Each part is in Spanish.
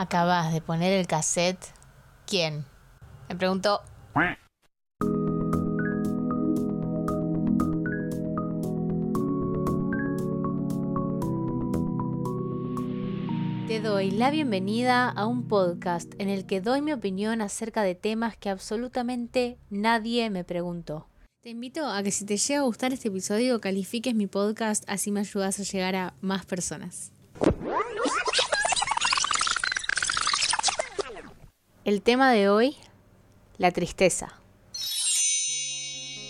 acabas de poner el cassette? ¿Quién? Me preguntó. Te doy la bienvenida a un podcast en el que doy mi opinión acerca de temas que absolutamente nadie me preguntó. Te invito a que si te llega a gustar este episodio califiques mi podcast, así me ayudas a llegar a más personas. El tema de hoy, la tristeza.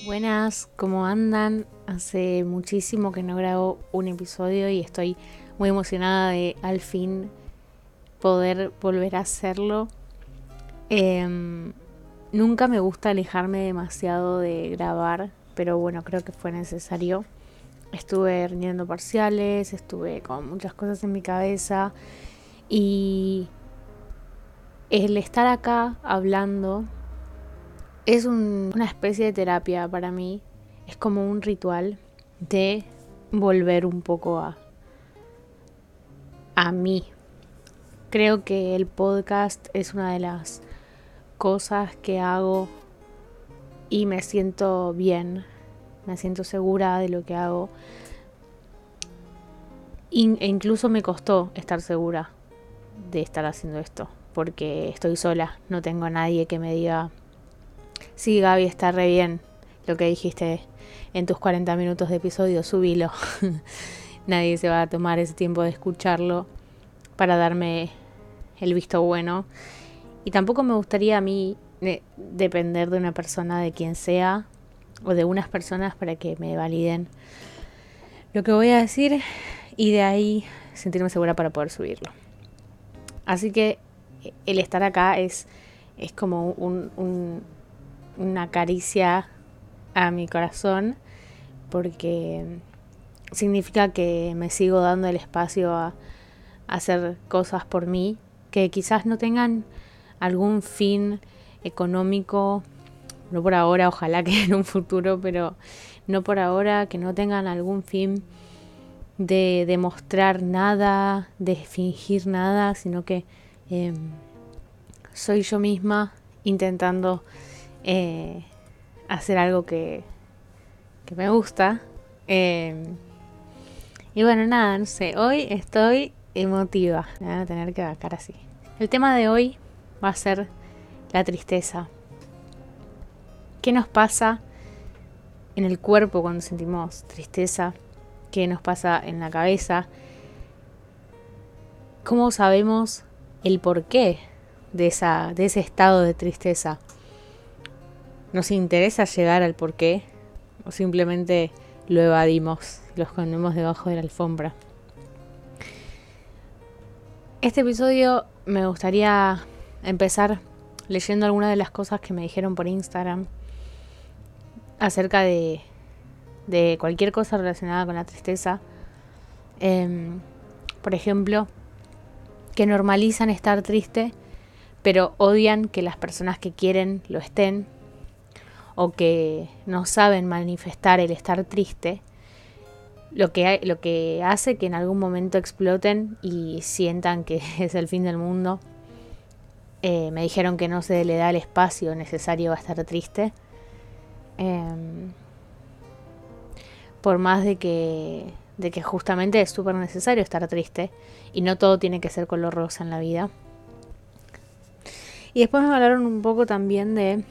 Buenas, ¿cómo andan? Hace muchísimo que no grabo un episodio y estoy muy emocionada de al fin poder volver a hacerlo. Em, nunca me gusta alejarme demasiado de grabar, pero bueno, creo que fue necesario. Estuve rindiendo parciales, estuve con muchas cosas en mi cabeza y el estar acá hablando es una especie de terapia para mí. Es como un ritual de volver un poco a, a mí. Creo que el podcast es una de las cosas que hago y me siento bien, me siento segura de lo que hago. e incluso me costó estar segura de estar haciendo esto porque estoy sola, no tengo a nadie que me diga, sí Gaby, está re bien lo que dijiste en tus 40 minutos de episodio, subilo. nadie se va a tomar ese tiempo de escucharlo para darme el visto bueno. Y tampoco me gustaría a mí eh, depender de una persona, de quien sea, o de unas personas para que me validen lo que voy a decir y de ahí sentirme segura para poder subirlo. Así que el estar acá es, es como una caricia a mi corazón porque significa que me sigo dando el espacio a, hacer cosas por mí que quizás no tengan algún fin económico, no por ahora, ojalá que en un futuro, pero no por ahora, que no tengan algún fin de demostrar nada, de fingir nada, sino que Em, soy yo misma intentando eh, hacer algo que, que me gusta. Em, y bueno, nada, no sé, hoy estoy emotiva. Me van a tener que bajar así. El tema de hoy va a ser la tristeza. ¿Qué nos pasa en el cuerpo cuando sentimos tristeza? ¿Qué nos pasa en la cabeza? ¿Cómo sabemos el porqué de, esa, de ese estado de tristeza. ¿Nos interesa llegar al porqué o simplemente lo evadimos, lo escondemos debajo de la alfombra? Este episodio me gustaría empezar leyendo algunas de las cosas que me dijeron por Instagram acerca de, de cualquier cosa relacionada con la tristeza. Em, por ejemplo, que normalizan estar triste, pero odian que las personas que quieren lo estén, o que no saben manifestar el estar triste, lo que, lo que hace que en algún momento exploten y sientan que es el fin del mundo. Eh, me dijeron que no se le da el espacio necesario a estar triste. Em, por más de que de que justamente es súper necesario estar triste y no todo tiene que ser color rosa en la vida. Y después me hablaron un poco también de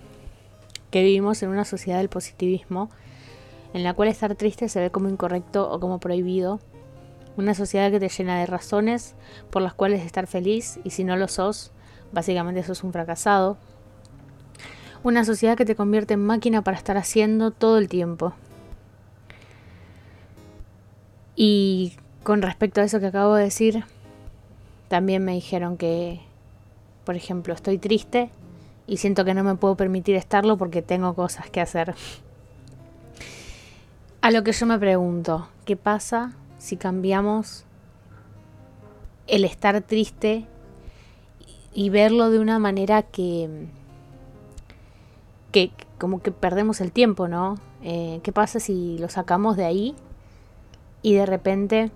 que vivimos en una sociedad del positivismo en la cual estar triste se ve como incorrecto o como prohibido. Una sociedad que te llena de razones por las cuales estar feliz y si no lo sos, básicamente sos un fracasado. Una sociedad que te convierte en máquina para estar haciendo todo el tiempo. Y con respecto a eso que acabo de decir, también me dijeron que, por ejemplo, estoy triste y siento que no me puedo permitir estarlo porque tengo cosas que hacer. A lo que yo me pregunto, ¿qué pasa si cambiamos el estar triste y verlo de una manera que, que como que perdemos el tiempo, ¿no? Eh, ¿Qué pasa si lo sacamos de ahí y de repente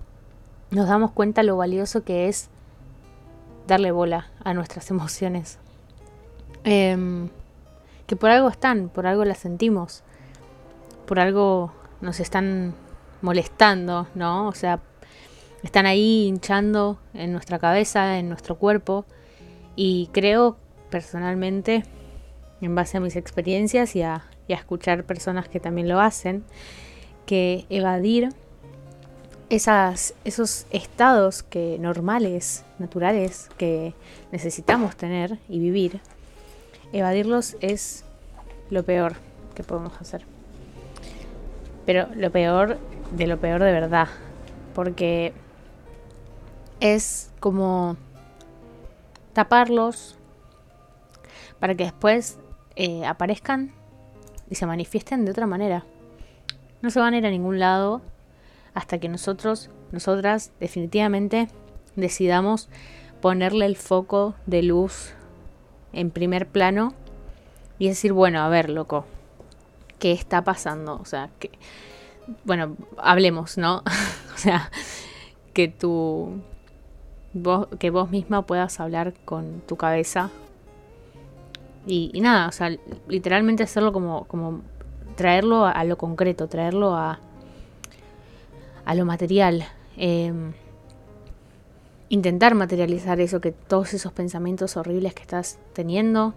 nos damos cuenta lo valioso que es darle bola a nuestras emociones. Em, que por algo están, por algo las sentimos, por algo nos están molestando, ¿no? O sea, están ahí hinchando en nuestra cabeza, en nuestro cuerpo. Y creo personalmente, en base a mis experiencias y a, y a escuchar personas que también lo hacen, que evadir esas, esos estados que normales, naturales, que necesitamos tener y vivir, evadirlos es lo peor que podemos hacer. Pero lo peor de lo peor de verdad, porque es como taparlos para que después eh, aparezcan y se manifiesten de otra manera. No se van a ir a ningún lado hasta que nosotros, nosotras, definitivamente decidamos ponerle el foco de luz en primer plano y decir, bueno, a ver, loco, ¿qué está pasando? O sea, que, bueno, hablemos, ¿no? o sea, que tú, vos, que vos misma puedas hablar con tu cabeza y, nada, o sea, literalmente hacerlo como, como traerlo a, lo concreto, traerlo a, a lo material. Em, intentar materializar eso, que todos esos pensamientos horribles que estás teniendo,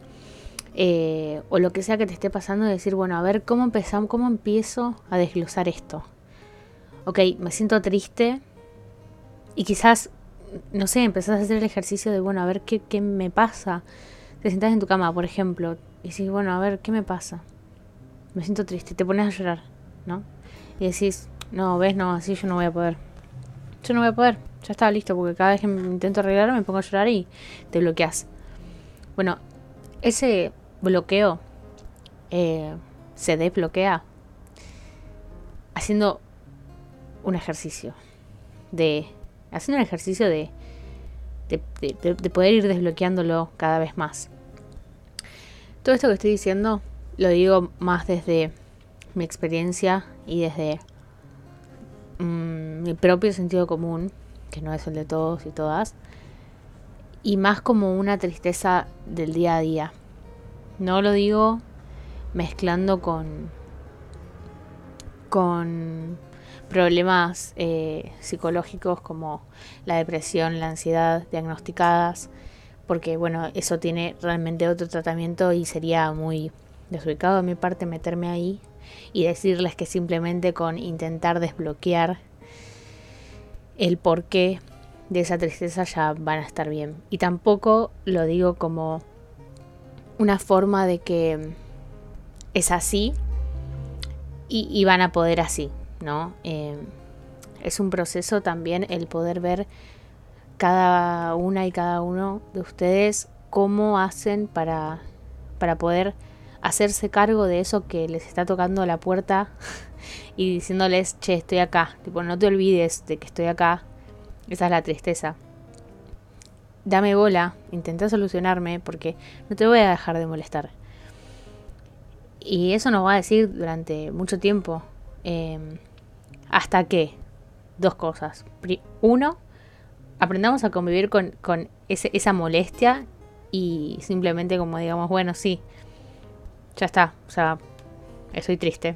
eh, o lo que sea que te esté pasando, decir, bueno, a ver, ¿cómo empezamos, cómo empiezo a desglosar esto? Ok, me siento triste y quizás, no sé, empezás a hacer el ejercicio de, bueno, a ver qué, qué me pasa. Te sentás en tu cama, por ejemplo, y decís, bueno, a ver, ¿qué me pasa? me siento triste, te pones a llorar, ¿no? Y decís, no, ves, no, así yo no voy a poder. Yo no voy a poder, ya está listo, porque cada vez que intento arreglar me pongo a llorar y te bloqueas. Bueno, ese bloqueo eh, se desbloquea haciendo un ejercicio de haciendo un ejercicio de de, de, poder ir desbloqueándolo cada vez más. Todo esto que estoy diciendo lo digo más desde mi experiencia y desde mm, mi propio sentido común, que no es el de todos y todas, y más como una tristeza del día a día. No lo digo mezclando con con problemas eh, psicológicos como la depresión, la ansiedad diagnosticadas, porque bueno, eso tiene realmente otro tratamiento y sería muy desubicado de mi parte meterme ahí y decirles que simplemente con intentar desbloquear el porqué de esa tristeza ya van a estar bien. Y tampoco lo digo como una forma de que es así y, van a poder así, ¿no? Eh, es un proceso también el poder ver cada una y cada uno de ustedes cómo hacen para, para poder hacerse cargo de eso que les está tocando la puerta y diciéndoles, che, estoy acá. Tipo, no te olvides de que estoy acá. Esa es la tristeza. Dame bola, intenta solucionarme porque no te voy a dejar de molestar. Y eso nos va a decir durante mucho tiempo. Em, hasta que, dos cosas. Uno, aprendamos a convivir con, con esa molestia y simplemente como digamos, bueno, sí, ya está, o sea, estoy triste.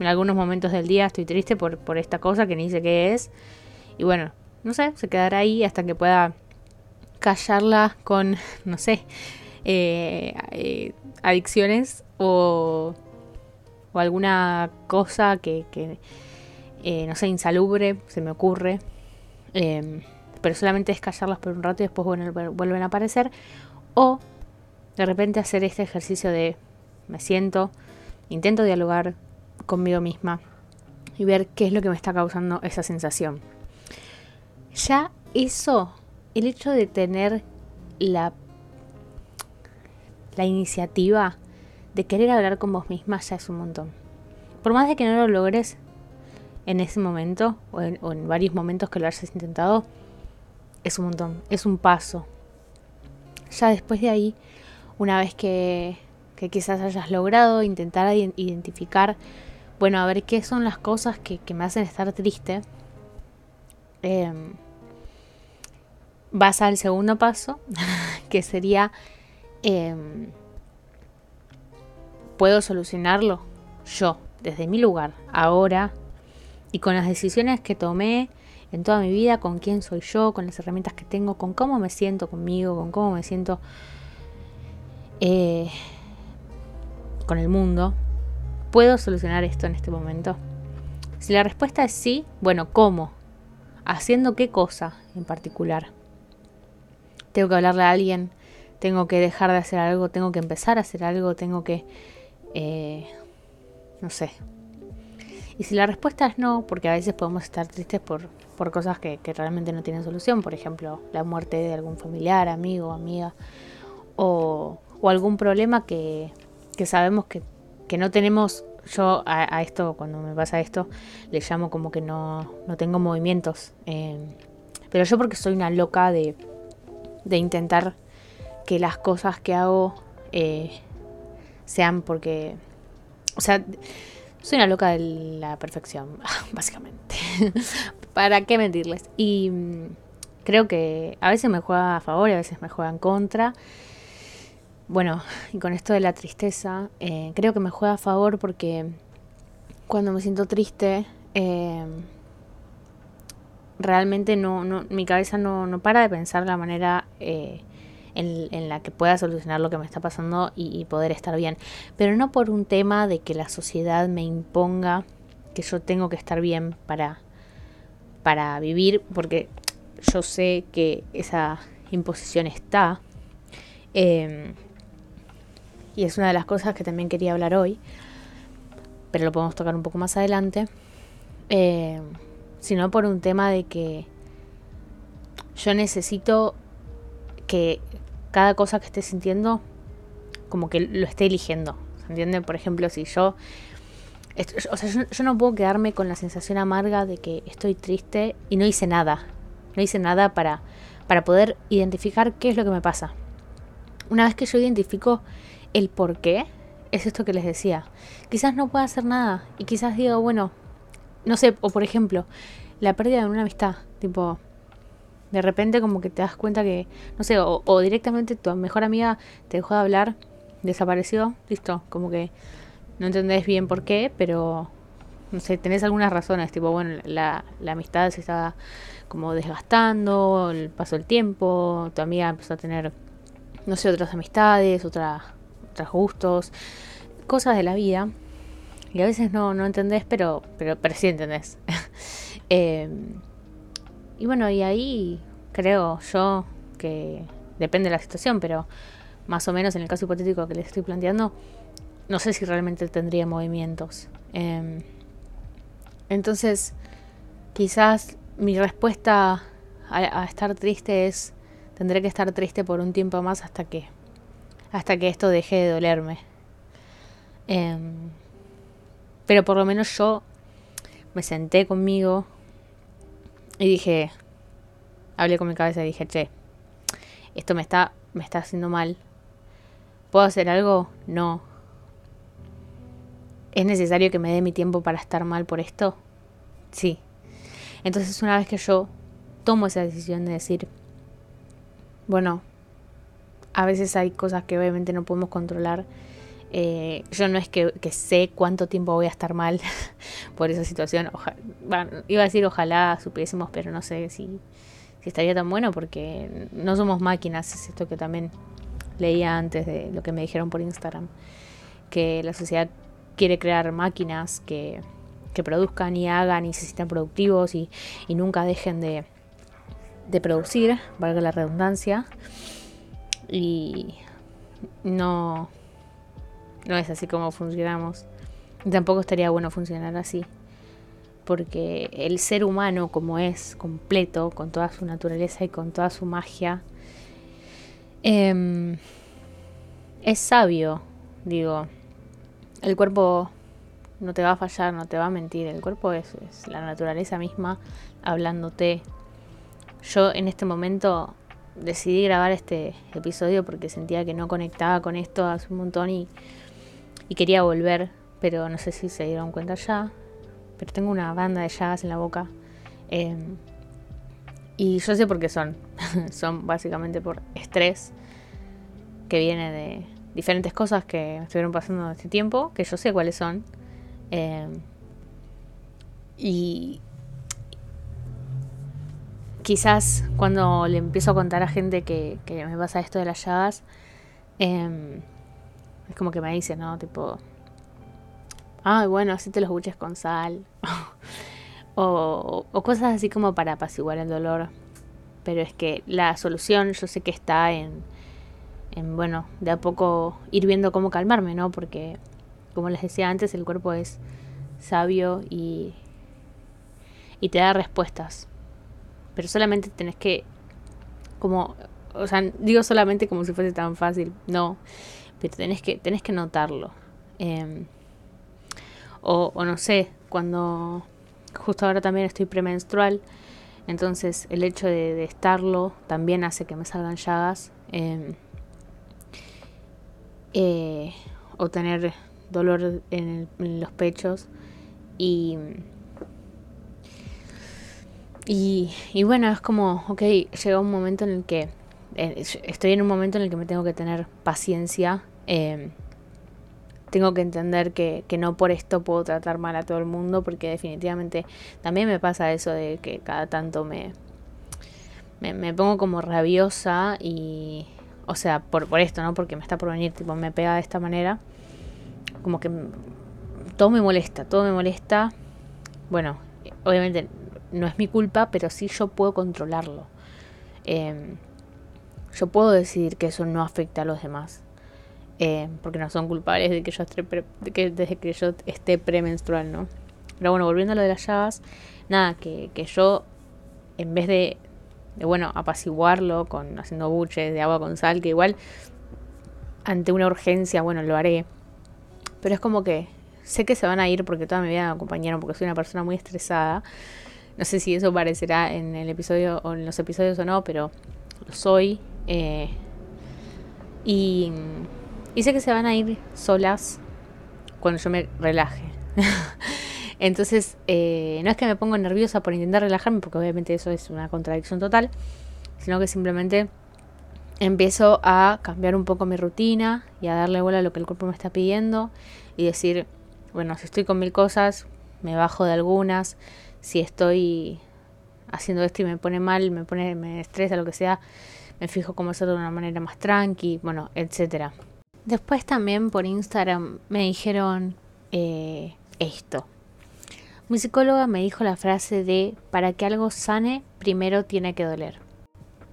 En algunos momentos del día estoy triste por, por esta cosa que ni sé qué es. Y bueno, no sé, se quedará ahí hasta que pueda callarla con, no sé, eh, eh, adicciones o, o, alguna cosa que, que eh, no sé, insalubre, se me ocurre. Em, pero solamente es callarlas por un rato y después vuelven a aparecer. O de repente hacer este ejercicio de me siento, intento dialogar conmigo misma y ver qué es lo que me está causando esa sensación. Ya eso, el hecho de tener la, la iniciativa de querer hablar con vos misma ya es un montón. Por más de que no lo logres en ese momento o en, o en varios momentos que lo hayas intentado, es un montón, es un paso. Ya después de ahí, una vez que quizás hayas logrado, intentar identificar, bueno, a ver qué son las cosas que, me hacen estar triste. Em, vas al segundo paso, que sería, em, ¿puedo solucionarlo yo, desde mi lugar, ahora, y con las decisiones que tomé en toda mi vida, con quién soy yo, con las herramientas que tengo, con cómo me siento conmigo, con cómo me siento eh, con el mundo? ¿Puedo solucionar esto en este momento? Si la respuesta es sí, bueno, ¿cómo? ¿Haciendo qué cosa en particular? ¿Tengo que hablarle a alguien? ¿Tengo que dejar de hacer algo? ¿Tengo que empezar a hacer algo? ¿Tengo que... Eh, no sé. Y si la respuesta es no, porque a veces podemos estar tristes por, por cosas que, realmente no tienen solución, por ejemplo, la muerte de algún familiar, amigo, amiga, o, o algún problema que, que sabemos que que no tenemos, yo a, esto, cuando me pasa esto, le llamo como que no, no tengo movimientos. Eh, pero yo porque soy una loca de, de intentar que las cosas que hago eh, sean porque, o sea, soy una loca de la perfección, básicamente. ¿Para qué mentirles? Y mm, creo que a veces me juega a favor y a veces me juega en contra. Bueno, y con esto de la tristeza, eh, creo que me juega a favor porque cuando me siento triste, eh, realmente no, no, mi cabeza no, no para de pensar la manera eh, en, la que pueda solucionar lo que me está pasando y, y, poder estar bien. Pero no por un tema de que la sociedad me imponga que yo tengo que estar bien para, para vivir, porque yo sé que esa imposición está. Y es una de las cosas que también quería hablar hoy, pero lo podemos tocar un poco más adelante, eh, sino por un tema de que yo necesito que cada cosa que esté sintiendo, como que lo esté eligiendo. ¿Se entiende? Por ejemplo, si yo... O sea, yo, yo no puedo quedarme con la sensación amarga de que estoy triste y no hice nada. No hice nada para, para poder identificar qué es lo que me pasa. Una vez que yo identifico el por qué es esto que les decía. Quizás no pueda hacer nada y quizás digo, bueno, no sé, o por ejemplo, la pérdida de una amistad, tipo, de repente como que te das cuenta que, no sé, o, directamente tu mejor amiga te dejó de hablar, desapareció, listo, como que no entendés bien por qué, pero, no sé, tenés algunas razones, tipo, bueno, la, la amistad se estaba como desgastando, el paso del tiempo, tu amiga empezó a tener, no sé, otras amistades, otra otros gustos, cosas de la vida. Y a veces no, no entendés, pero, pero, pero sí entendés. Em, y bueno, y ahí creo yo que depende de la situación, pero más o menos en el caso hipotético que les estoy planteando, no sé si realmente tendría movimientos. Em, entonces, quizás mi respuesta a, estar triste es, tendré que estar triste por un tiempo más hasta que hasta que esto deje de dolerme. Em, pero por lo menos yo me senté conmigo y dije, hablé con mi cabeza y dije, che, esto me está, me está haciendo mal. ¿Puedo hacer algo? No. ¿Es necesario que me dé mi tiempo para estar mal por esto? Sí. Entonces una vez que yo tomo esa decisión de decir, bueno, a veces hay cosas que obviamente no podemos controlar. Eh, yo no es que, sé cuánto tiempo voy a estar mal por esa situación. iba a decir ojalá supiésemos, pero no sé si, si estaría tan bueno porque no somos máquinas. Es esto que también leía antes de lo que me dijeron por Instagram. Que la sociedad quiere crear máquinas que, que produzcan y hagan y se sientan productivos y, y nunca dejen de, de producir, valga la redundancia y no, no es así como funcionamos. Tampoco estaría bueno funcionar así. Porque el ser humano como es, completo, con toda su naturaleza y con toda su magia, em, es sabio, digo. El cuerpo no te va a fallar, no te va a mentir. El cuerpo es, es la naturaleza misma hablándote. Yo en este momento decidí grabar este episodio porque sentía que no conectaba con esto hace un montón y, quería volver, pero no sé si se dieron cuenta ya. Pero tengo una banda de jazz en la boca. Em, y yo sé por qué son. son básicamente por estrés que viene de diferentes cosas que estuvieron pasando este tiempo, que yo sé cuáles son. Eh, y quizás cuando le empiezo a contar a gente que, me pasa esto de las llagas, em, es como que me dice, ¿no? Tipo, ay, bueno, así te los buches con sal. o, cosas así como para apaciguar el dolor. Pero es que la solución yo sé que está en, en, bueno, de a poco ir viendo cómo calmarme, ¿no? Porque, como les decía antes, el cuerpo es sabio y, y te da respuestas. Pero solamente tenés que, como, o sea, digo solamente como si fuese tan fácil, no, pero tenés que, tenés que notarlo. Em, o, o no sé, cuando justo ahora también estoy premenstrual, entonces el hecho de, estarlo también hace que me salgan llagas. Em, eh, o tener dolor en, los pechos y, y, bueno, es como, ok, llega un momento en el que eh, estoy en un momento en el que me tengo que tener paciencia. Em, tengo que entender que, que, no por esto puedo tratar mal a todo el mundo, porque definitivamente también me pasa eso de que cada tanto me, me, me pongo como rabiosa y, o sea, por, por esto, ¿no? Porque me está por venir, tipo, me pega de esta manera. Como que todo me molesta, todo me molesta. Bueno, obviamente no es mi culpa, pero sí yo puedo controlarlo. Em, yo puedo decidir que eso no afecta a los demás. Em, porque no son culpables de que yo esté desde que yo esté premenstrual, ¿no? Pero bueno, volviendo a lo de las llagas, nada, que, que yo en vez de de bueno, apaciguarlo con haciendo buches de agua con sal, que igual ante una urgencia, bueno, lo haré. Pero es como que sé que se van a ir porque toda mi vida me acompañaron, porque soy una persona muy estresada. No sé si eso parecerá en el episodio o en los episodios o no, pero lo soy. Eh, y, y sé que se van a ir solas cuando yo me relaje. Entonces, eh, no es que me pongo nerviosa por intentar relajarme, porque obviamente eso es una contradicción total, sino que simplemente empiezo a cambiar un poco mi rutina y a darle bola a lo que el cuerpo me está pidiendo y decir, bueno, si estoy con mil cosas, me bajo de algunas, si estoy haciendo esto y me pone mal, me pone, me estresa, lo que sea, me fijo cómo hacerlo de una manera más tranqui, bueno, etcétera. Después también por Instagram me dijeron eh, esto. Mi psicóloga me dijo la frase de, para que algo sane, primero tiene que doler.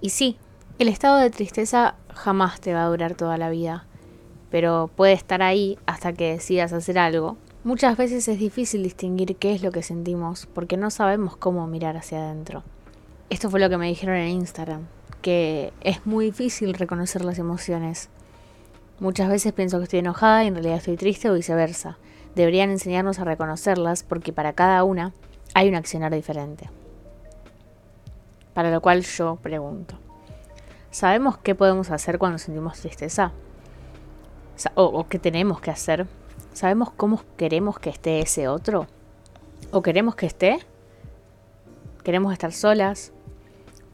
Y sí, el estado de tristeza jamás te va a durar toda la vida, pero puede estar ahí hasta que decidas hacer algo. Muchas veces es difícil distinguir qué es lo que sentimos, porque no sabemos cómo mirar hacia adentro. Esto fue lo que me dijeron en Instagram, que es muy difícil reconocer las emociones. Muchas veces pienso que estoy enojada y en realidad estoy triste o viceversa deberían enseñarnos a reconocerlas porque para cada una hay un accionar diferente. Para lo cual yo pregunto, ¿sabemos qué podemos hacer cuando sentimos tristeza? ¿O, qué tenemos que hacer? ¿Sabemos cómo queremos que esté ese otro? ¿O queremos que esté? ¿Queremos estar solas?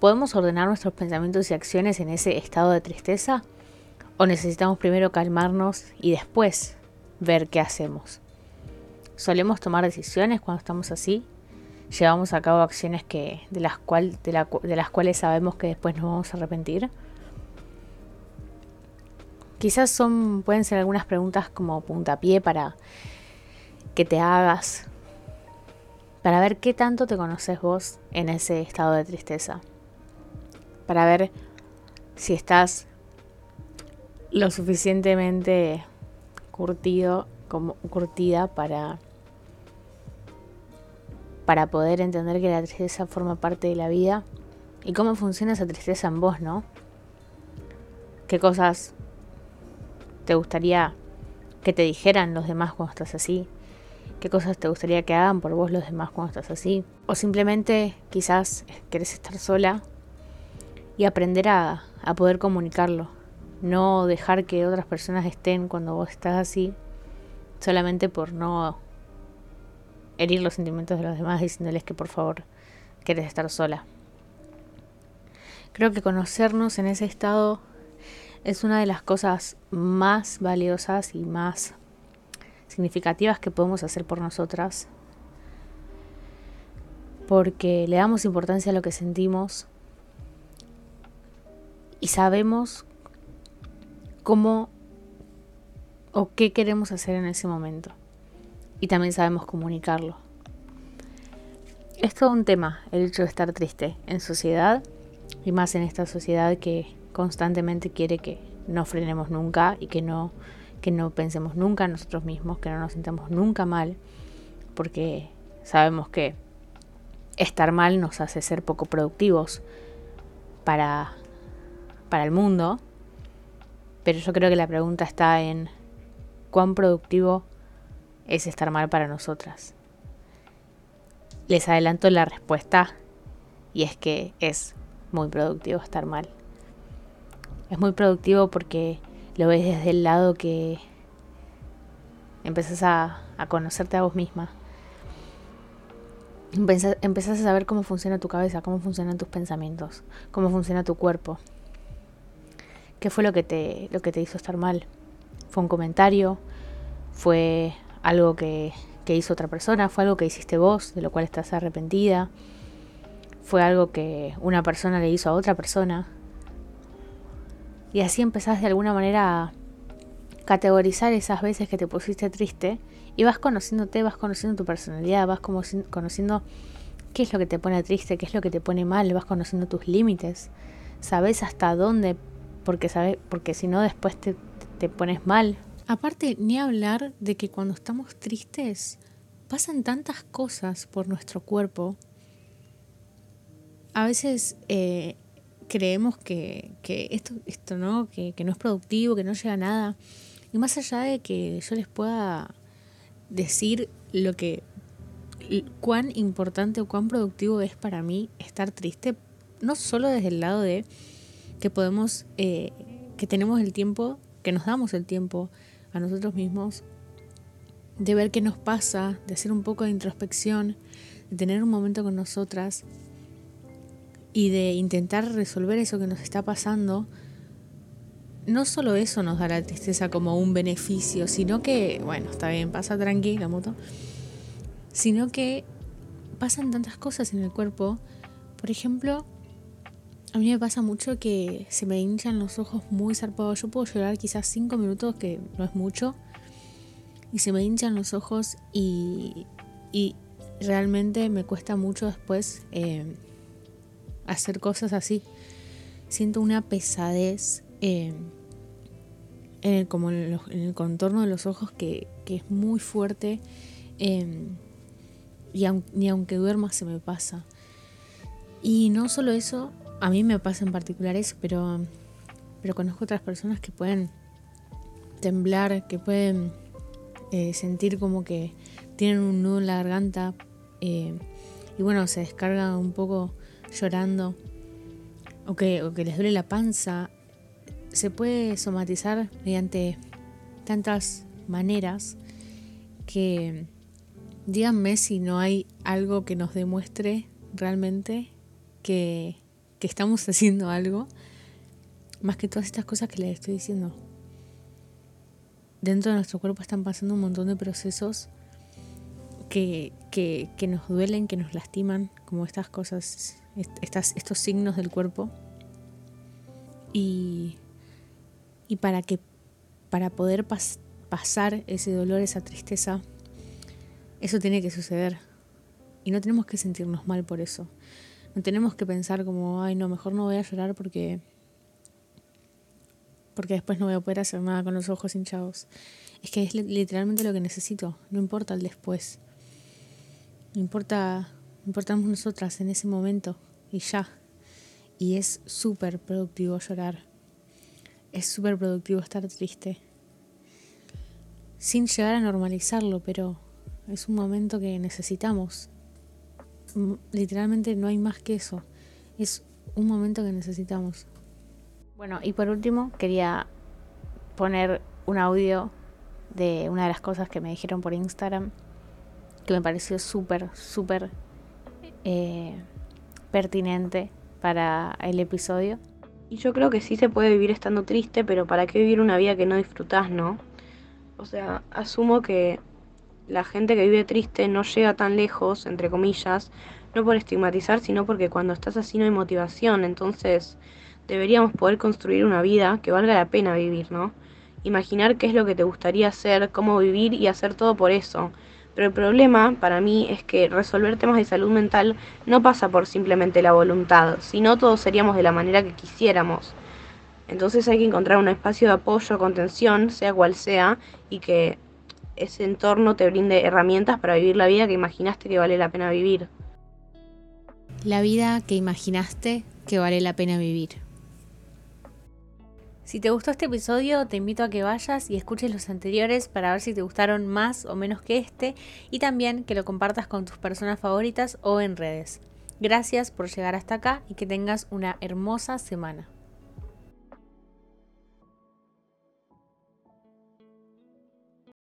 ¿Podemos ordenar nuestros pensamientos y acciones en ese estado de tristeza? ¿O necesitamos primero calmarnos y después ver qué hacemos? solemos tomar decisiones cuando estamos así. Llevamos a cabo acciones que, de, las cual, de, las cuales sabemos que después nos vamos a arrepentir. Quizás son, pueden ser algunas preguntas como puntapié para que te hagas, para ver qué tanto te conoces vos en ese estado de tristeza, para ver si estás lo suficientemente curtido como curtida para para poder entender que la tristeza forma parte de la vida y cómo funciona esa tristeza en vos, ¿no? ¿Qué cosas te gustaría que te dijeran los demás cuando estás así? ¿Qué cosas te gustaría que hagan por vos los demás cuando estás así? O simplemente quizás querés estar sola y aprender a, a poder comunicarlo. No dejar que otras personas estén cuando vos estás así solamente por no herir los sentimientos de los demás diciéndoles que por favor quieres estar sola. Creo que conocernos en ese estado es una de las cosas más valiosas y más significativas que podemos hacer por nosotras. Porque le damos importancia a lo que sentimos y sabemos cómo o qué queremos hacer en ese momento. Y también sabemos comunicarlo. Es todo un tema el hecho de estar triste en sociedad y más en esta sociedad que constantemente quiere que no frenemos nunca y que no, que no pensemos nunca en nosotros mismos, que no nos sintamos nunca mal, porque sabemos que estar mal nos hace ser poco productivos para, para el mundo, pero yo creo que la pregunta está en cuán productivo es estar mal para nosotras. Les adelanto la respuesta y es que es muy productivo estar mal. Es muy productivo porque lo ves desde el lado que empezás a, conocerte a vos misma. Empezás, a saber cómo funciona tu cabeza, cómo funcionan tus pensamientos, cómo funciona tu cuerpo. ¿Qué fue lo que te, lo que te hizo estar mal? ¿Fue un comentario? ¿Fue algo que, que hizo otra persona? ¿Fue algo que hiciste vos, de lo cual estás arrepentida? fue algo que una persona le hizo a otra persona. Y así empezás de alguna manera a categorizar esas veces que te pusiste triste y vas conociéndote, vas conociendo tu personalidad, vas como conociendo qué es lo que te pone triste, qué es lo que te pone mal, vas conociendo tus límites, sabes hasta dónde, porque sabes, porque si no después te, te pones mal. Aparte, ni hablar de que cuando estamos tristes pasan tantas cosas por nuestro cuerpo a veces eh, creemos que, esto, esto ¿no? Que, no es productivo, que no llega a nada. Y más allá de que yo les pueda decir lo que cuán importante o cuán productivo es para mí estar triste, no solo desde el lado de que podemos, eh, que tenemos el tiempo, que nos damos el tiempo a nosotros mismos, de ver qué nos pasa, de hacer un poco de introspección, de tener un momento con nosotras, y de intentar resolver eso que nos está pasando, no solo eso nos da la tristeza como un beneficio, sino que, bueno, está bien, pasa tranqui la moto, sino que pasan tantas cosas en el cuerpo. Por ejemplo, a mí me pasa mucho que se me hinchan los ojos muy zarpados. Yo puedo llorar quizás cinco minutos, que no es mucho, y se me hinchan los ojos y, y realmente me cuesta mucho después eh, hacer cosas así. Siento una pesadez eh, en el, como en el, contorno de los ojos que, es muy fuerte eh, y ni aunque duerma se me pasa. Y no solo eso, a mí me pasa en particular eso, pero, pero conozco otras personas que pueden temblar, que pueden eh, sentir como que tienen un nudo en la garganta y bueno, se descarga un poco llorando o que, o que les duele la panza, se puede somatizar mediante tantas maneras que díganme si no hay algo que nos demuestre realmente que, que estamos haciendo algo más que todas estas cosas que les estoy diciendo. Dentro de nuestro cuerpo están pasando un montón de procesos que, que, que nos duelen, que nos lastiman, como estas cosas estos signos del cuerpo y, y para que para poder pasar ese dolor, esa tristeza, eso tiene que suceder. Y no tenemos que sentirnos mal por eso. No tenemos que pensar como, ay, no, mejor no voy a llorar porque porque después no voy a poder hacer nada con los ojos hinchados. Es que es literalmente lo que necesito, no importa el después. No importa, importamos nosotras en ese momento y ya. Y es súper productivo llorar. Es súper productivo estar triste. Sin llegar a normalizarlo, pero es un momento que necesitamos. Mm, literalmente no hay más que eso. Es un momento que necesitamos. Bueno, y por último quería poner un audio de una de las cosas que me dijeron por Instagram que me pareció súper, súper eh, pertinente para el episodio. Y yo creo que sí se puede vivir estando triste, pero ¿para qué vivir una vida que no disfrutás, no? O sea, asumo que la gente que vive triste no llega tan lejos, entre comillas, no por estigmatizar, sino porque cuando estás así no hay motivación, entonces deberíamos poder construir una vida que valga la pena vivir, ¿no? Imaginar qué es lo que te gustaría hacer, cómo vivir y hacer todo por eso. Pero el problema para mí es que resolver temas de salud mental no pasa por simplemente la voluntad, sino todos seríamos de la manera que quisiéramos. Entonces hay que encontrar un espacio de apoyo, contención, sea cual sea, y que ese entorno te brinde herramientas para vivir la vida que imaginaste que vale la pena vivir. La vida que imaginaste que vale la pena vivir. Si te gustó este episodio, te invito a que vayas y escuches los anteriores para ver si te gustaron más o menos que este y también que lo compartas con tus personas favoritas o en redes. Gracias por llegar hasta acá y que tengas una hermosa semana.